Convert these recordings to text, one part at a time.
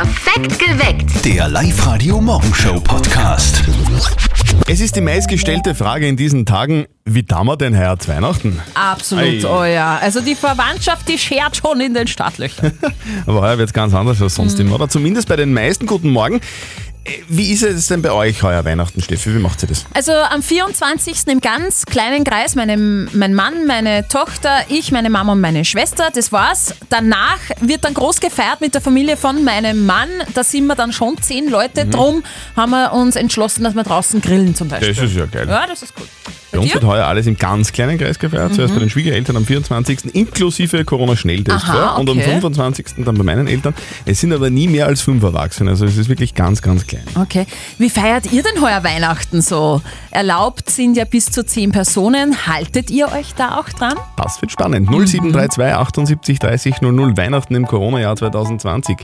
Perfekt geweckt. Der Live-Radio Morgenshow Podcast. Es ist die meistgestellte Frage in diesen Tagen, wie dammer denn heuer zu Weihnachten? Absolut, Ei. oh ja. Also die Verwandtschaft, die schert schon in den Startlöchern. Aber heuer wird es ganz anders als sonst immer, oder? Zumindest bei den meisten. Guten Morgen. Wie ist es denn bei euch heuer Weihnachten, Steffi? Wie macht ihr das? Also am 24. im ganz kleinen Kreis, meine, mein Mann, meine Tochter, ich, meine Mama und meine Schwester, das war's. Danach wird dann groß gefeiert mit der Familie von meinem Mann. Da sind wir dann schon zehn Leute. Drum haben wir uns entschlossen, dass wir draußen grillen zum Beispiel. Das ist ja geil. ja, das ist gut. Bei uns wird heuer alles im ganz kleinen Kreis gefeiert. Zuerst bei den Schwiegereltern am 24. inklusive Corona-Schnelltest. Ja, Und am okay. 25. dann bei meinen Eltern. Es sind aber nie mehr als fünf Erwachsene. Also es ist wirklich ganz, ganz klein. Okay. Wie feiert ihr denn heuer Weihnachten so? Erlaubt sind ja bis zu zehn Personen. Haltet ihr euch da auch dran? Das wird spannend. 0732 78 30 00 Weihnachten im Corona-Jahr 2020.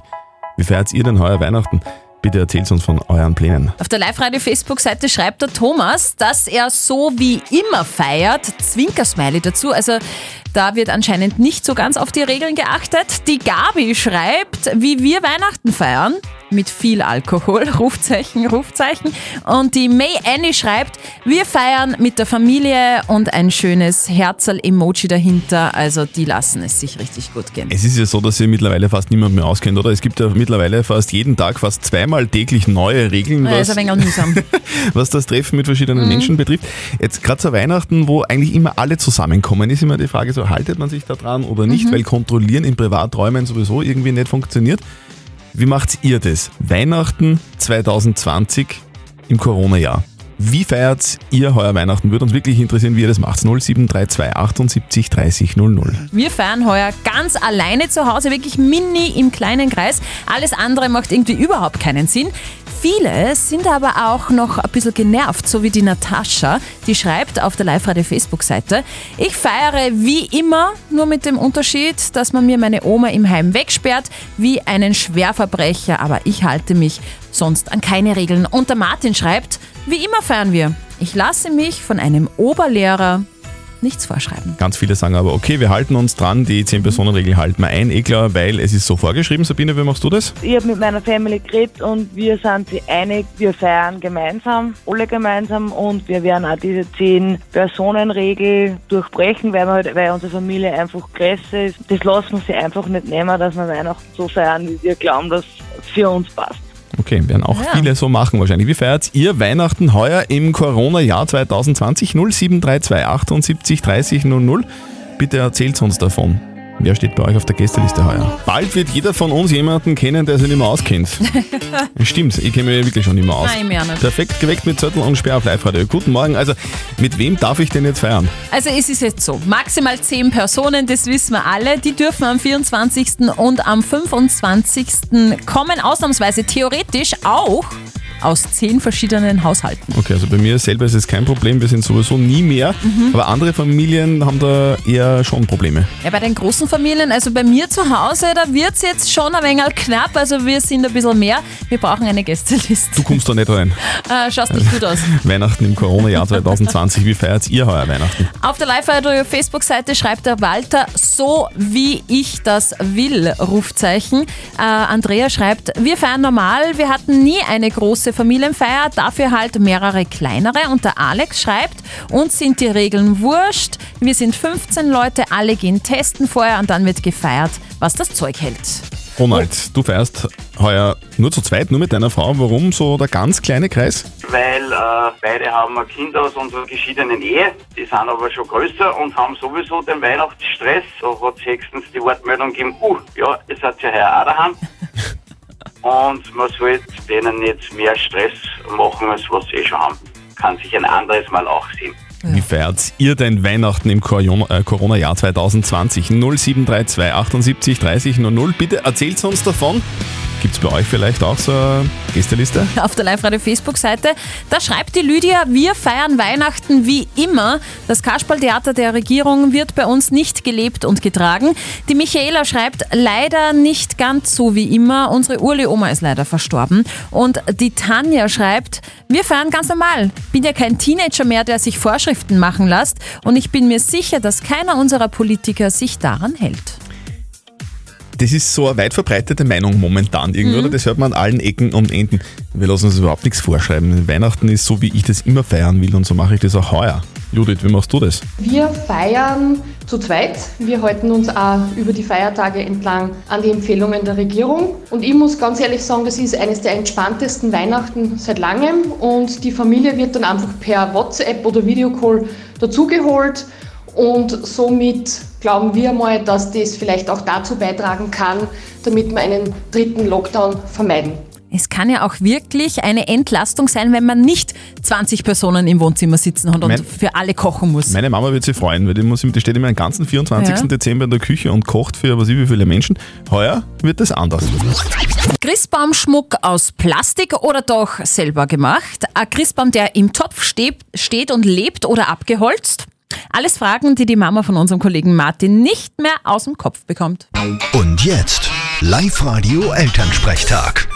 Wie feiert ihr denn heuer Weihnachten? Bitte erzählt uns von euren Plänen. Auf der Live-Radio-Facebook-Seite schreibt der Thomas, dass er so wie immer feiert. Zwinkersmiley dazu. Also da wird anscheinend nicht so ganz auf die Regeln geachtet. Die Gabi schreibt, wie wir Weihnachten feiern. Mit viel Alkohol, Rufzeichen, Rufzeichen. Und die May Annie schreibt, wir feiern mit der Familie und ein schönes Herzl-Emoji dahinter. Also die lassen es sich richtig gut gehen. Es ist ja so, dass sich mittlerweile fast niemand mehr auskennt, oder? Es gibt ja mittlerweile fast jeden Tag, fast zweimal täglich neue Regeln, Ja, ist was, ein wenig mühsam. was das Treffen mit verschiedenen Menschen betrifft. Jetzt gerade zu Weihnachten, wo eigentlich immer alle zusammenkommen, ist immer die Frage so, haltet man sich da dran oder nicht, weil Kontrollieren in Privaträumen sowieso irgendwie nicht funktioniert. Wie macht ihr das? Weihnachten 2020 im Corona-Jahr. Wie feiert ihr heuer Weihnachten? Würde uns wirklich interessieren, wie ihr das macht. 0732 78 30 00. Wir feiern heuer ganz alleine zu Hause, wirklich mini im kleinen Kreis. Alles andere macht irgendwie überhaupt keinen Sinn. Viele sind aber auch noch ein bisschen genervt, so wie die Natascha, die schreibt auf der Live-Radio-Facebook-Seite, ich feiere wie immer, nur mit dem Unterschied, dass man mir meine Oma im Heim wegsperrt, wie einen Schwerverbrecher, aber ich halte mich sonst an keine Regeln. Und der Martin schreibt, wie immer feiern wir. Ich lasse mich von einem Oberlehrer nichts vorschreiben. Ganz viele sagen aber, okay, wir halten uns dran, die 10-Personen-Regel halten wir ein, eh klar, weil es ist so vorgeschrieben. Sabine, wie machst du das? Ich habe mit meiner Family geredet und wir sind sich einig, wir feiern gemeinsam, alle gemeinsam und wir werden auch diese 10-Personen-Regel durchbrechen, weil, wir halt, weil unsere Familie einfach größer ist. Das lassen wir sich einfach nicht nehmen, dass wir Weihnachten so feiern, wie wir glauben, dass es für uns passt. Okay, werden auch Ja. viele so machen wahrscheinlich. Wie feiert ihr Weihnachten heuer im Corona-Jahr 2020? 0732 78 30 00. Bitte erzählt uns davon. Wer steht bei euch auf der Gästeliste heuer? Bald wird jeder von uns jemanden kennen, der sich nicht mehr auskennt. Stimmt, ich kenne mich wirklich schon nicht mehr aus. Nein, mehr nicht. Perfekt geweckt mit Zettel und Sperr auf Live-Radio. Guten Morgen. Also, mit wem darf ich denn jetzt feiern? Also es ist jetzt so, maximal 10 Personen, das wissen wir alle, die dürfen am 24. und am 25. kommen, ausnahmsweise theoretisch auch aus 10 verschiedenen Haushalten. Okay, also bei mir selber ist es kein Problem, wir sind sowieso nie mehr. Aber andere Familien haben da eher schon Probleme. Ja, bei den großen Familien, also bei mir zu Hause, da wird es jetzt schon ein wenig knapp, also wir sind ein bisschen mehr, wir brauchen eine Gästeliste. Du kommst da nicht rein. Äh, schaust nicht gut aus. Weihnachten im Corona-Jahr 2020. Wie feiert ihr heuer Weihnachten? Auf der Live-Radio-Facebook-Seite schreibt der Walter, so wie ich das will, Rufzeichen. Äh, Andrea schreibt, wir feiern normal, wir hatten nie eine große Familienfeier, dafür halt mehrere kleinere. Und der Alex schreibt, uns sind die Regeln wurscht, wir sind 15 Leute, alle gehen testen vorher und dann wird gefeiert, was das Zeug hält. Ronald, du feierst heuer nur zu zweit, nur mit deiner Frau. Warum so der ganz kleine Kreis? weil äh, beide haben ein Kind aus unserer geschiedenen Ehe, die sind aber schon größer und haben sowieso den Weihnachtsstress. Da hat es höchstens die Wortmeldung gegeben, uh, ja, ihr seid ja heuer auch daheim. und man sollte denen nicht mehr Stress machen, als was sie eh schon haben. Kann sich ein anderes Mal auch sehen. Wie feiert ihr denn Weihnachten im Corona- äh, Corona-Jahr 2020? 0732 78 30 00. Bitte erzählt uns davon. Gibt es bei euch vielleicht auch so eine Gästeliste? auf der Live-Radio-Facebook-Seite. Da schreibt die Lydia, wir feiern Weihnachten wie immer. Das Kasperltheater der Regierung wird bei uns nicht gelebt und getragen. Die Michaela schreibt, leider nicht ganz so wie immer. Unsere Urli-Oma ist leider verstorben. Und die Tanja schreibt, wir feiern ganz normal. Bin ja kein Teenager mehr, der sich Vorschriften machen lässt. Und ich bin mir sicher, dass keiner unserer Politiker sich daran hält. Das ist so eine weit verbreitete Meinung momentan irgendwie, oder? Das hört man an allen Ecken und Enden. Wir lassen uns überhaupt nichts vorschreiben. Weihnachten ist so, wie ich das immer feiern will und so mache ich das auch heuer. Judith, wie machst du das? Wir feiern zu zweit. Wir halten uns auch über die Feiertage entlang an die Empfehlungen der Regierung. Und ich muss ganz ehrlich sagen, das ist eines der entspanntesten Weihnachten seit langem. Und die Familie wird dann einfach per WhatsApp oder Videocall dazugeholt. Und somit glauben wir mal, dass das vielleicht auch dazu beitragen kann, damit wir einen dritten Lockdown vermeiden. Es kann ja auch wirklich eine Entlastung sein, wenn man nicht 20 Personen im Wohnzimmer sitzen hat und Mein- für alle kochen muss. Meine Mama wird sich freuen, weil die, muss, die steht immer den ganzen 24. Ja. Dezember in der Küche und kocht für was ich wie viele Menschen. Heuer wird das anders. Christbaumschmuck aus Plastik oder doch selber gemacht? Ein Christbaum, der im Topf steht, steht und lebt oder abgeholzt? Alles Fragen, die die Mama von unserem Kollegen Martin nicht mehr aus dem Kopf bekommt. Und jetzt Live-Radio Elternsprechtag.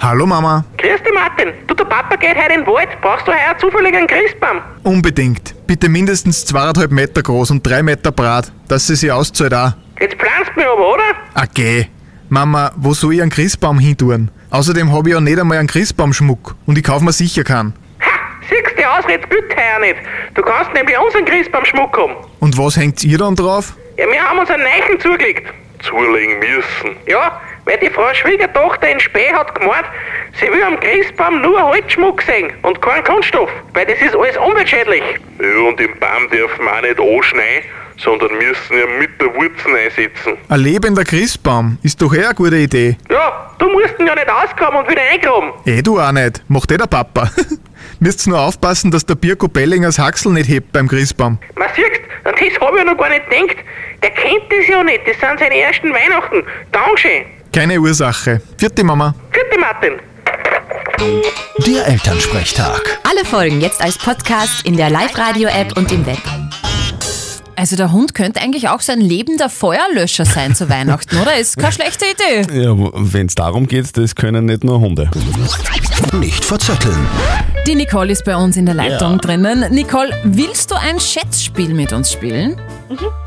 Hallo Mama. Grüß dich, Martin. Du, der Papa geht heute in den Wald. Brauchst du heuer zufällig einen Christbaum? Unbedingt. Bitte mindestens zweieinhalb Meter groß und drei Meter breit, dass sie sich auszahlt auch. Jetzt pflanzt mich aber, oder? Okay. Mama, wo soll ich einen Christbaum hintun? Außerdem habe ich ja nicht einmal einen Christbaumschmuck und ich kaufe mir sicher keinen. Siehst die Ausrede gilt heuer nicht. Du kannst nämlich unseren Christbaumschmuck haben. Und was hängt ihr dann drauf? Ja, wir haben uns einen Neichen zugelegt. zulegen müssen. Ja, weil die Frau Schwiegertochter in Spee hat gemeint, sie will am Christbaum nur Holzschmuck sehen und keinen Kunststoff, weil das ist alles umweltschädlich. Ja, und den Baum dürfen wir auch nicht anschneiden, sondern müssen ihn mit der Wurzel einsetzen. Ein lebender Christbaum ist doch eh eine gute Idee. Ja, du musst ihn ja nicht ausgraben und wieder eingraben. Eh du auch nicht. Macht eh der Papa. Müsst nur aufpassen, dass der Birko Bellingers Haxel nicht hebt beim Christbaum. Man siehst, an das habe ich ja noch gar nicht gedacht. Der kennt das ja nicht, das sind seine ersten Weihnachten. Dankeschön. Keine Ursache. Vierte Mama. Vierte Martin. Der Elternsprechtag. Alle Folgen jetzt als Podcast in der Live-Radio-App und im Web. Also der Hund könnte eigentlich auch so ein lebender Feuerlöscher sein zu Weihnachten, oder? Ist keine schlechte Idee. Ja, wenn es darum geht, das können nicht nur Hunde. Nicht verzetteln. Die Nicole ist bei uns in der Leitung Ja. drinnen. Nicole, willst du ein Schätzspiel mit uns spielen?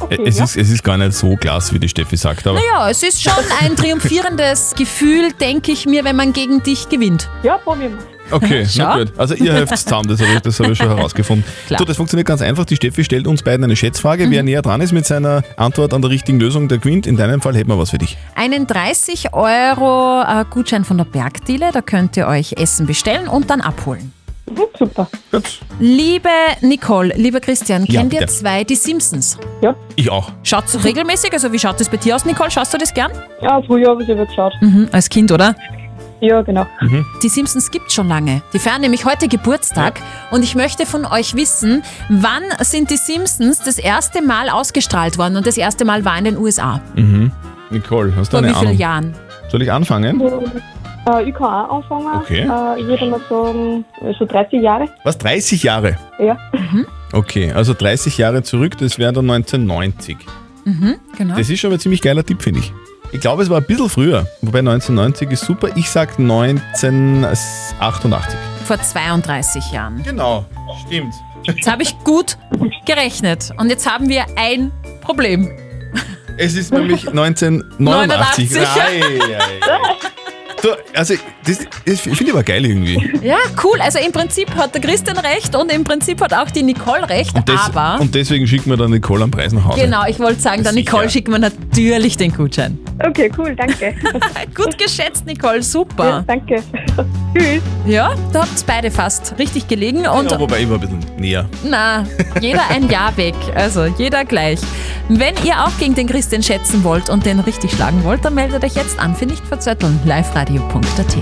es, ist, es ist gar nicht so klasse, wie die Steffi sagt, aber Naja, es ist schon ein triumphierendes Gefühl, denke ich mir, wenn man gegen dich gewinnt. Ja, probieren wir. okay, na Schau. gut. Also ihr helft zusammen, das habe ich, das hab ich schon herausgefunden. Klar. So, das funktioniert ganz einfach. Die Steffi stellt uns beiden eine Schätzfrage. Wer näher dran ist mit seiner Antwort an der richtigen Lösung, der gewinnt. In deinem Fall hätten wir was für dich. Einen 30 Euro äh, Gutschein von der Bergdiele, da könnt ihr euch Essen bestellen und dann abholen. Mhm, super. Gut. Liebe Nicole, lieber Christian, Ja, kennt ihr bitte. zwei die Simpsons? Ich auch. Schaut's regelmäßig? Also wie schaut es bei dir aus, Nicole? Schaust du das gern? Ja, früher habe ich selber geschaut. Mhm, als Kind, oder? Ja, genau. Die Simpsons gibt schon lange. Die feiern nämlich heute Geburtstag und ich möchte von euch wissen, wann sind die Simpsons das erste Mal ausgestrahlt worden und das erste Mal war in den USA? Nicole, hast du Vor eine wie vielen Ahnung? Jahren? Soll ich anfangen? Äh, ich kann auch anfangen. Okay. Äh, ich würde mal sagen, so 30 Jahre. Was, 30 Jahre? Ja. Okay, also 30 Jahre zurück, das wäre dann 1990. Genau. Das ist schon ein ziemlich geiler Tipp, finde ich. Ich glaube, es war ein bisschen früher. Wobei 1990 ist super. Ich sag 1988. Vor 32 Jahren. Genau, stimmt. Jetzt habe ich gut gerechnet und jetzt haben wir ein Problem. Es ist nämlich 1989. 89. Ei, ei, ei. So, also, das, das finde ich aber geil irgendwie. Ja, cool. Also im Prinzip hat der Christian recht und im Prinzip hat auch die Nicole recht, Und, des, aber... und deswegen schicken wir dann Nicole am Preis nach Hause. Genau, ich wollte sagen, der Sicher. Nicole schickt mir natürlich den Gutschein. Okay, cool, danke. Gut geschätzt, Nicole, ja, super. danke. Tschüss. Ja, da habt beide fast richtig gelegen und Ja, wobei war ein bisschen näher. na, jeder ein Jahr weg, also jeder gleich. Wenn ihr auch gegen den Christian schätzen wollt und den richtig schlagen wollt, dann meldet euch jetzt an für nicht verzötteln, liveradio.at.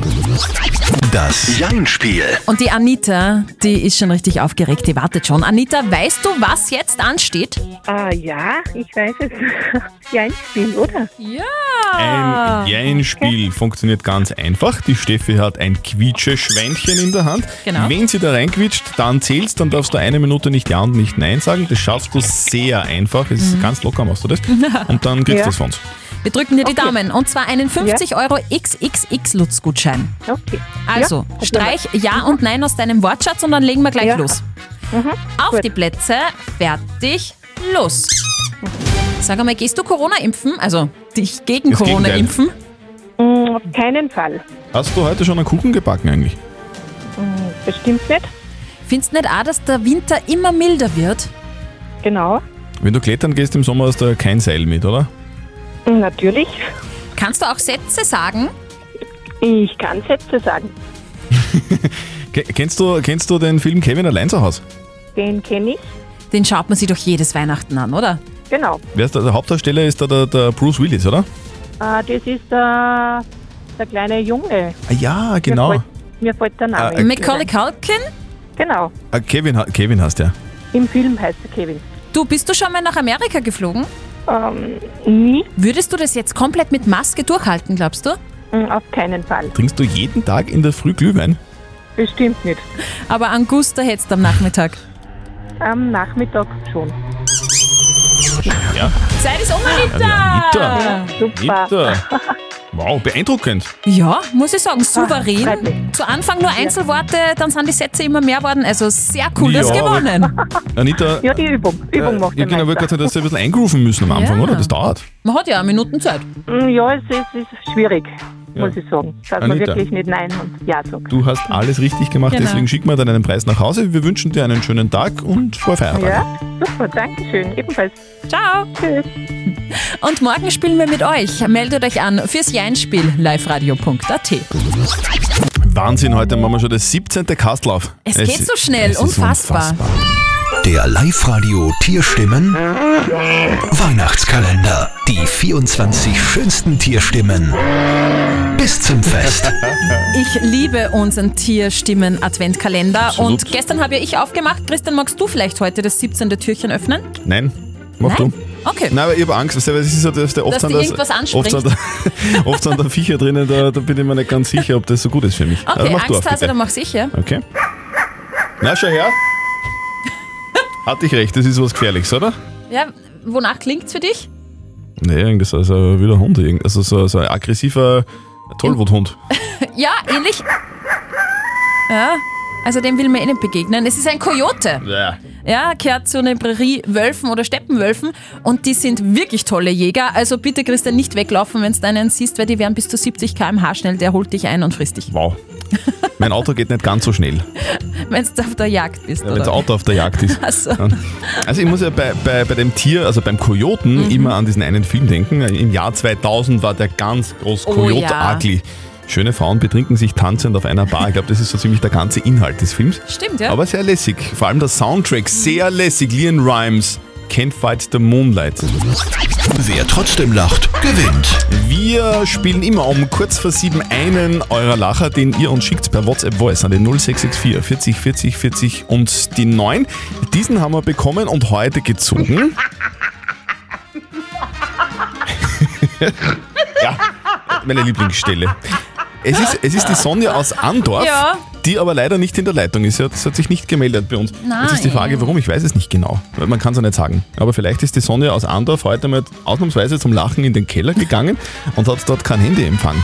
Das Jein-Spiel. Und die Anita, die ist schon richtig aufgeregt, die wartet schon. Anita, weißt du, was jetzt ansteht? Ah, ja, ich weiß es. Ja, ein Spiel, oder? Ja. Ein Jein-Spiel funktioniert ganz einfach. Die Steffi hat ein Quietsche-Schweinchen in der Hand. Genau. Wenn sie da reinquietscht, dann zählst, dann darfst du eine Minute nicht Ja und nicht Nein sagen. Das schaffst du sehr einfach. Es ist ganz locker, machst du das. Und dann kriegst du Ja. das von uns. Wir drücken dir die Daumen und zwar einen 50 Euro XXX-Lutz-Gutschein. Okay. Also, Ja, streich Ja und Nein aus deinem Wortschatz und dann legen wir gleich Ja. los. Auf gut. die Plätze, fertig, los. Sag einmal, gehst du Corona impfen? Also dich gegen Das Corona Gegenteil. impfen? Mm, Auf keinen Fall. Hast du heute schon einen Kuchen gebacken eigentlich? Mm, Bestimmt nicht. Findest du nicht auch, dass der Winter immer milder wird? Genau. Wenn du klettern gehst im Sommer, hast du kein Seil mit, oder? Mm, Natürlich. Kannst du auch Sätze sagen? Ich kann Sätze sagen. Ke- Kennst du, kennst du den Film Kevin allein zu Hause? Den kenne ich. Den schaut man sich doch jedes Weihnachten an, oder? Genau. Wer ist der, der Hauptdarsteller ist da der, der Bruce Willis, oder? Äh, das ist der, der kleine Junge. Ah, ja, genau. Mir fällt, mir fällt der Name. Äh, nicht Macaulay. Culkin? Genau. Ah, Kevin, Kevin heißt der. Im Film heißt er Kevin. Du, bist du schon mal nach Amerika geflogen? Ähm, nie. Würdest du das jetzt komplett mit Maske durchhalten, glaubst du? Mm, Auf keinen Fall. Trinkst du jeden Tag in der Früh Glühwein? Bestimmt nicht. Aber Angusta hättest du am Nachmittag. Am Nachmittag schon. Ja. Zeit ist um, Ja, Anita! Super. Bitte. Wow, beeindruckend. Ja, muss ich sagen, souverän. mich. Zu Anfang nur Einzelworte, dann sind die Sätze immer mehr worden. Also sehr cool, du hast Ja, gewonnen. Anita, Ja, die Übung. Übung äh, macht ja, den genau, gerade dass sie ein bisschen eingrooven müssen am Anfang, Ja. oder? Das dauert. Man hat ja eine Minuten Zeit. Mm, Ja, es ist, es ist schwierig, Ja. muss ich sagen. Dass man Anita. wirklich nicht Nein und Ja sagt. Du hast alles richtig gemacht, Genau. deswegen schicken wir dann einen Preis nach Hause. Wir wünschen dir einen schönen Tag und frohe Feiertage. Ja, super, danke schön. Ebenfalls. Ciao. Tschüss. Und morgen spielen wir mit euch. Meldet euch an fürs Jeinspiel liveradio.at. Wahnsinn, heute machen wir schon das 17. Kastlauf. Es geht so schnell, es ist unfassbar. Der Live-Radio Tierstimmen Weihnachtskalender. Die 24 schönsten Tierstimmen bis zum Fest. Ich liebe unseren Tierstimmen-Adventkalender. Absolut. Und gestern habe ja ich aufgemacht. Christian, magst du vielleicht heute das 17. Türchen öffnen? Nein, mach Nein? du. Okay. Nein, aber ich habe Angst, weißt du, weil es ist so, dass der oft Dass sind irgendwas oft sind, da, oft sind da Viecher drinnen, da, da bin ich mir nicht ganz sicher, ob das so gut ist für mich. Okay, Also mach du Angst auch, hast du, dann mach's ich, ja. Okay. Na, schau her. Hatte ich recht, das ist was Gefährliches, oder? Ja, wonach klingt's für dich? Nee, irgendwas also wie ein Hund, also so, so ein aggressiver Tollwuthund. Ja, ähnlich. Ja, also dem will man eh nicht begegnen. Es ist ein Kojote. Ja. Ja, gehört zu einer Prärie Wölfen oder Steppenwölfen und die sind wirklich tolle Jäger. Also bitte, Christian, nicht weglaufen, wenn du einen siehst, weil die werden bis zu 70 km/h schnell. Der holt dich ein und frisst dich, Wow. Mein Auto geht nicht ganz so schnell, wenn du auf der Jagd bist. wenn das? Auto auf der Jagd ist. So. Also ich muss ja bei, bei, bei dem Tier, also beim Kojoten, Mhm. immer an diesen einen Film denken. Im Jahr 2000 war der ganz groß Oh Coyote ja. Ugly. Schöne Frauen betrinken sich tanzend auf einer Bar. Ich glaube, das ist so ziemlich der ganze Inhalt des Films. Stimmt, ja. Aber sehr lässig. Vor allem der Soundtrack, sehr lässig. Leon Rhymes, Can't Fight the Moonlight. Wer trotzdem lacht, gewinnt. Wir spielen immer um kurz vor sieben einen eurer Lacher, den ihr uns schickt per WhatsApp Voice an den 0664 40 40 40 und die 9. Diesen haben wir bekommen und heute gezogen. ja, meine Lieblingsstelle. Es ist, es ist die Sonja aus Andorf, Ja. die aber leider nicht in der Leitung ist. Sie hat, sie hat sich nicht gemeldet bei uns. Jetzt ist die Nein. Frage, warum? Ich weiß es nicht genau. Weil Man kann es ja nicht sagen. Aber vielleicht ist die Sonja aus Andorf heute mal ausnahmsweise zum Lachen in den Keller gegangen und hat dort kein Handyempfang.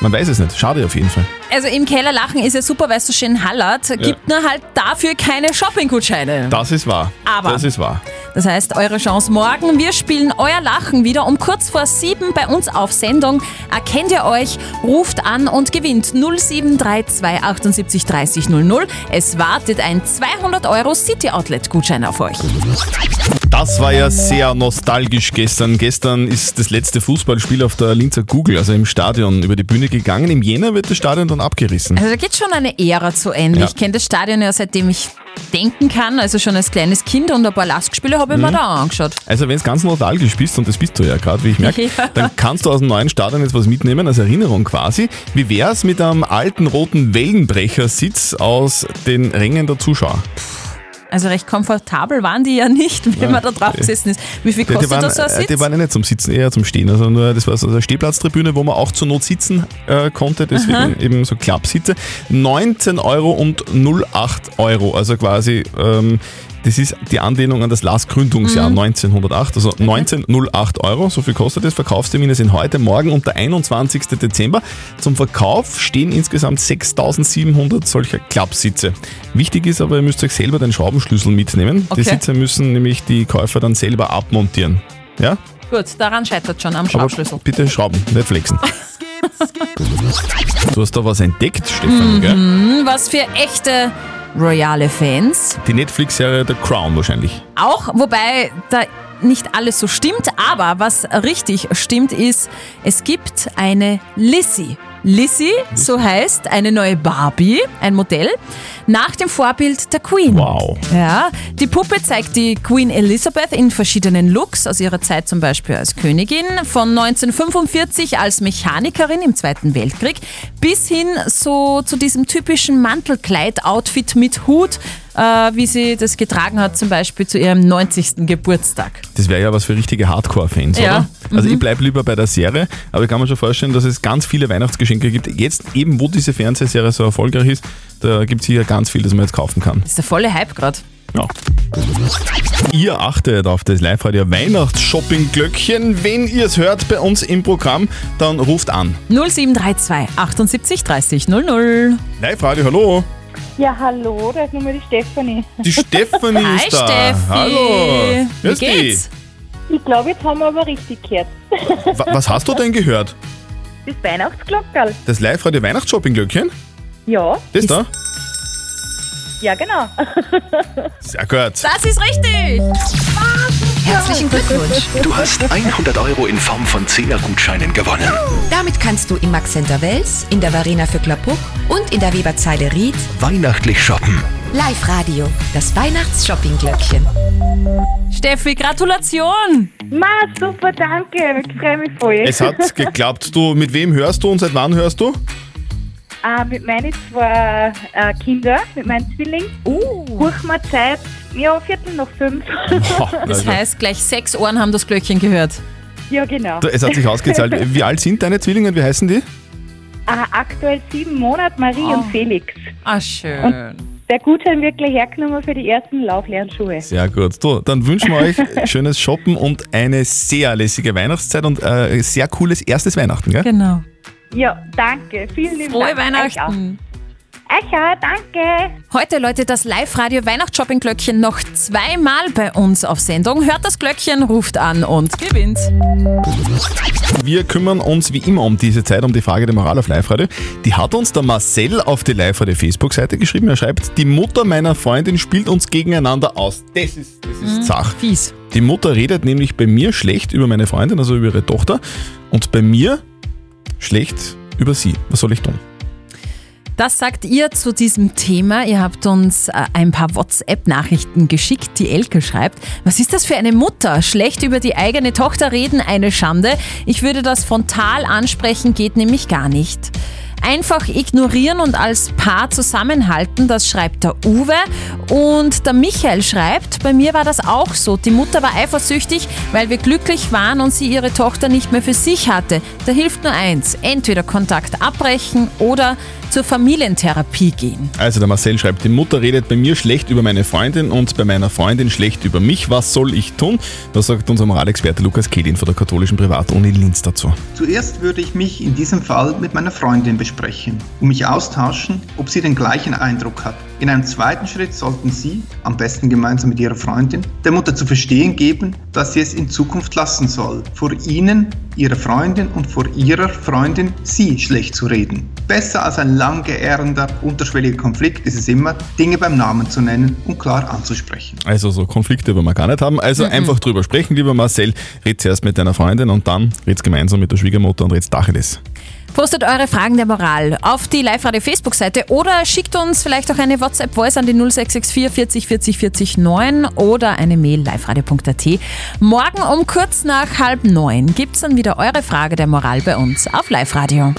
Man weiß es nicht. Schade auf jeden Fall. Also im Keller lachen ist ja super, weil es so schön hallert. Gibt nur halt dafür keine Shoppinggutscheine. Das ist wahr. Aber- Das ist wahr. Das heißt, eure Chance morgen. Wir spielen euer Lachen wieder um kurz vor sieben bei uns auf Sendung. Erkennt ihr euch, ruft an und gewinnt 0732 78 30 00. Es wartet ein 200 Euro City Outlet Gutschein auf euch. Das war ja sehr nostalgisch gestern. Gestern ist das letzte Fußballspiel auf der Linzer Google, also im Stadion, über die Bühne gegangen. Im Jänner wird das Stadion dann abgerissen. Also da geht schon eine Ära zu Ende. Ja. Ich kenne das Stadion ja seitdem ich denken kann, also schon als kleines Kind und ein paar Lastspiele habe ich Mhm. mir da angeschaut. Also wenn es ganz nostalgisch bist, und das bist du ja gerade, wie ich merke, Ja. dann kannst du aus dem neuen Stadion jetzt was mitnehmen, als Erinnerung quasi. Wie wär's mit einem alten roten Wellenbrechersitz aus den Rängen der Zuschauer? Also recht komfortabel waren die ja nicht, wenn man da drauf gesessen ist. Wie viel kostet waren, das so ein äh, Sitz? die waren ja nicht zum Sitzen, eher zum Stehen. Also nur, das war so eine Stehplatztribüne, wo man auch zur Not sitzen äh, konnte, deswegen Aha. eben so Klappsitze. 19 Euro und 08 Euro, also quasi, ähm, das ist die Anlehnung an das Last-Gründungsjahr Mhm. 1908, also 1908 Euro, so viel kostet es. Verkaufstermine sind heute, morgen und der 21. Dezember. Zum Verkauf stehen insgesamt 6700 solcher Klappsitze. Wichtig ist aber, ihr müsst euch selber den Schraubenschlüssel mitnehmen. Okay. Die Sitze müssen nämlich die Käufer dann selber abmontieren. Ja? Gut, daran scheitert schon am Aber Schraubschlüssel. bitte schrauben, nicht flexen. Du hast da was entdeckt, Stefan, gell? Mhm, was für echte royale Fans. Die Netflix-Serie The Crown wahrscheinlich. Auch, wobei da nicht alles so stimmt, aber was richtig stimmt ist, es gibt eine Lissy. Lissy, so heißt eine neue Barbie, ein Modell, nach dem Vorbild der Queen. Wow. Ja, die Puppe zeigt die Queen Elizabeth in verschiedenen Looks, aus ihrer Zeit zum Beispiel als Königin, von 1945 als Mechanikerin im Zweiten Weltkrieg, bis hin so zu diesem typischen Mantelkleid-Outfit mit Hut, äh, wie sie das getragen hat, zum Beispiel zu ihrem 90. Geburtstag. Das wäre ja was für richtige Hardcore-Fans, Ja. oder? Also Mhm. ich bleibe lieber bei der Serie, aber ich kann mir schon vorstellen, dass es ganz viele Weihnachtsgeschenke gibt. Jetzt eben, wo diese Fernsehserie so erfolgreich ist, da gibt es hier ganz viel, das man jetzt kaufen kann. Das ist der volle Hype gerade. Ja. Ihr achtet auf das Live-Radio Weihnachts-Shopping-Glöckchen. Wenn ihr es hört bei uns im Programm, dann ruft an. 0732 78 30 00. Live-Radio, hallo. Ja, hallo, da ist nochmal die Stefanie. Die Stefanie Hi, ist da. Steffi. Hallo. Wie Grüß geht's? Ich glaube, jetzt haben wir aber richtig gehört. Wa- Was hast du denn gehört? Das Weihnachtsglockerl. Das Live-Radio Weihnachts-Shopping-Glöckchen? Ja, Das da? ja genau. Sehr gut. Das ist richtig. Herzlichen Glückwunsch. Du hast 100 Euro in Form von 10er Gutscheinen gewonnen. Damit kannst du im Max Center Wels, in der Varena für Klapuck und in der Weberzeile Ried Weihnachtlich shoppen. Live Radio, das Weihnachts-Shopping-Glöckchen. Steffi, Gratulation. Ma, super, danke. Ich freue mich voll. Es hat geklappt. Du, mit wem hörst du und seit wann hörst du? äh, mit meinen zwei äh, Kindern, mit meinem Zwilling. Uh. Huch mal Zeit, ja, Viertel nach fünf. Das Also, heißt, gleich sechs Ohren haben das Glöckchen gehört. ja, genau. es hat sich ausgezahlt. Wie alt sind deine Zwillinge und wie heißen die? Äh, aktuell sieben Monate, Marie Oh. und Felix. Ah, schön. Der Gutschein wird gleich hergenommen für die ersten Lauflernschuhe. Sehr gut. Du, dann wünschen wir euch schönes Shoppen und eine sehr lässige Weihnachtszeit und äh, sehr cooles erstes Weihnachten, gell? Genau. Ja, danke. Vielen lieben Frohe Dank. Weihnachten. Auch, danke. Heute läutet das Live-Radio Weihnachtsshopping-Glöckchen noch zweimal bei uns auf Sendung. Hört das Glöckchen, ruft an und gewinnt. Wir kümmern uns wie immer um diese Zeit, um die Frage der Moral auf Live-Radio. Die hat uns der Marcel auf die Live-Radio Facebook-Seite geschrieben. Er schreibt, die Mutter meiner Freundin spielt uns gegeneinander aus. Das ist, das ist Zach. Fies. Die Mutter redet nämlich bei mir schlecht über meine Freundin, also über ihre Tochter, und bei mir schlecht über sie. Was soll ich tun? Das sagt ihr zu diesem Thema. Ihr habt uns äh, ein paar WhatsApp-Nachrichten geschickt. Die Elke schreibt, was ist das für eine Mutter? Schlecht über die eigene Tochter reden, eine Schande. Ich würde das frontal ansprechen, geht nämlich gar nicht. Einfach ignorieren und als Paar zusammenhalten, das schreibt der Uwe. Und der Michael schreibt, bei mir war das auch so. Die Mutter war eifersüchtig, weil wir glücklich waren und sie ihre Tochter nicht mehr für sich hatte. Da hilft nur eins, entweder Kontakt abbrechen oder zur Familientherapie gehen. Also der Marcel schreibt, die Mutter redet bei mir schlecht über meine Freundin und bei meiner Freundin schlecht über mich. Was soll ich tun? Was sagt unser Moralexperte Lukas Kehlin von der katholischen Privatuni Linz dazu? Zuerst würde ich mich in diesem Fall mit meiner Freundin besprechen und mich austauschen, ob sie den gleichen Eindruck hat. In einem zweiten Schritt sollten Sie, am besten gemeinsam mit Ihrer Freundin, der Mutter zu verstehen geben, dass sie es in Zukunft lassen soll, vor Ihnen, Ihrer Freundin und vor Ihrer Freundin Sie schlecht zu reden. Besser als ein lang geehrender, unterschwelliger Konflikt ist es immer, Dinge beim Namen zu nennen und klar anzusprechen. Also so Konflikte wollen wir gar nicht haben. Also Mhm. einfach drüber sprechen, lieber Marcel. Red zuerst mit deiner Freundin und dann red's gemeinsam mit der Schwiegermutter und red's Dacheles. Postet eure Fragen der Moral auf die Live-Radio Facebook-Seite oder schickt uns vielleicht auch eine WhatsApp-Voice an die 0664 40 40 40 9 oder eine Mail liveradio.at. Morgen um kurz nach halb neun gibt's dann wieder eure Frage der Moral bei uns auf Live-Radio.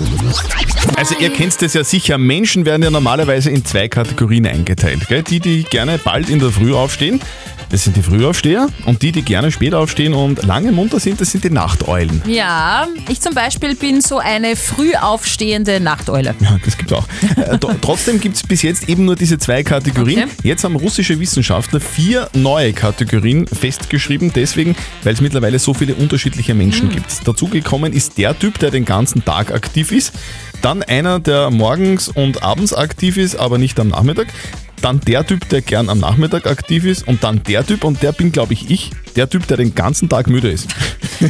Also ihr kennt das ja sicher, Menschen werden ja normalerweise in zwei Kategorien eingeteilt. Gell? Die, die gerne bald in der Früh aufstehen, das sind die Frühaufsteher und die, die gerne spät aufstehen und lange munter sind, das sind die Nachteulen. Ja, ich zum Beispiel bin so eine früh aufstehende Nachteule. Ja, das gibt's auch. Äh, tr- Trotzdem gibt's bis jetzt eben nur diese zwei Kategorien. Okay. Jetzt haben russische Wissenschaftler vier neue Kategorien festgeschrieben, deswegen, weil es mittlerweile so viele unterschiedliche Menschen gibt. Dazugekommen ist der Typ, der den ganzen Tag aktiv ist, dann einer, der morgens und abends aktiv ist, aber nicht am Nachmittag, dann der Typ, der gern am Nachmittag aktiv ist und dann der Typ und der bin, glaube ich, ich, der Typ, der den ganzen Tag müde ist.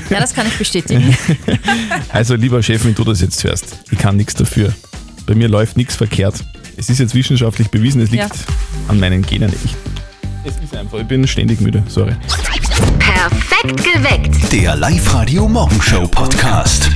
Ja, das kann ich bestätigen. Also lieber Chef, wenn du das jetzt hörst, ich kann nichts dafür. Bei mir läuft nichts verkehrt. Es ist jetzt wissenschaftlich bewiesen, es liegt Ja. an meinen Genen. Ich, es ist einfach, ich bin ständig müde, sorry. Perfekt geweckt. Der Live-Radio Morgenshow Podcast.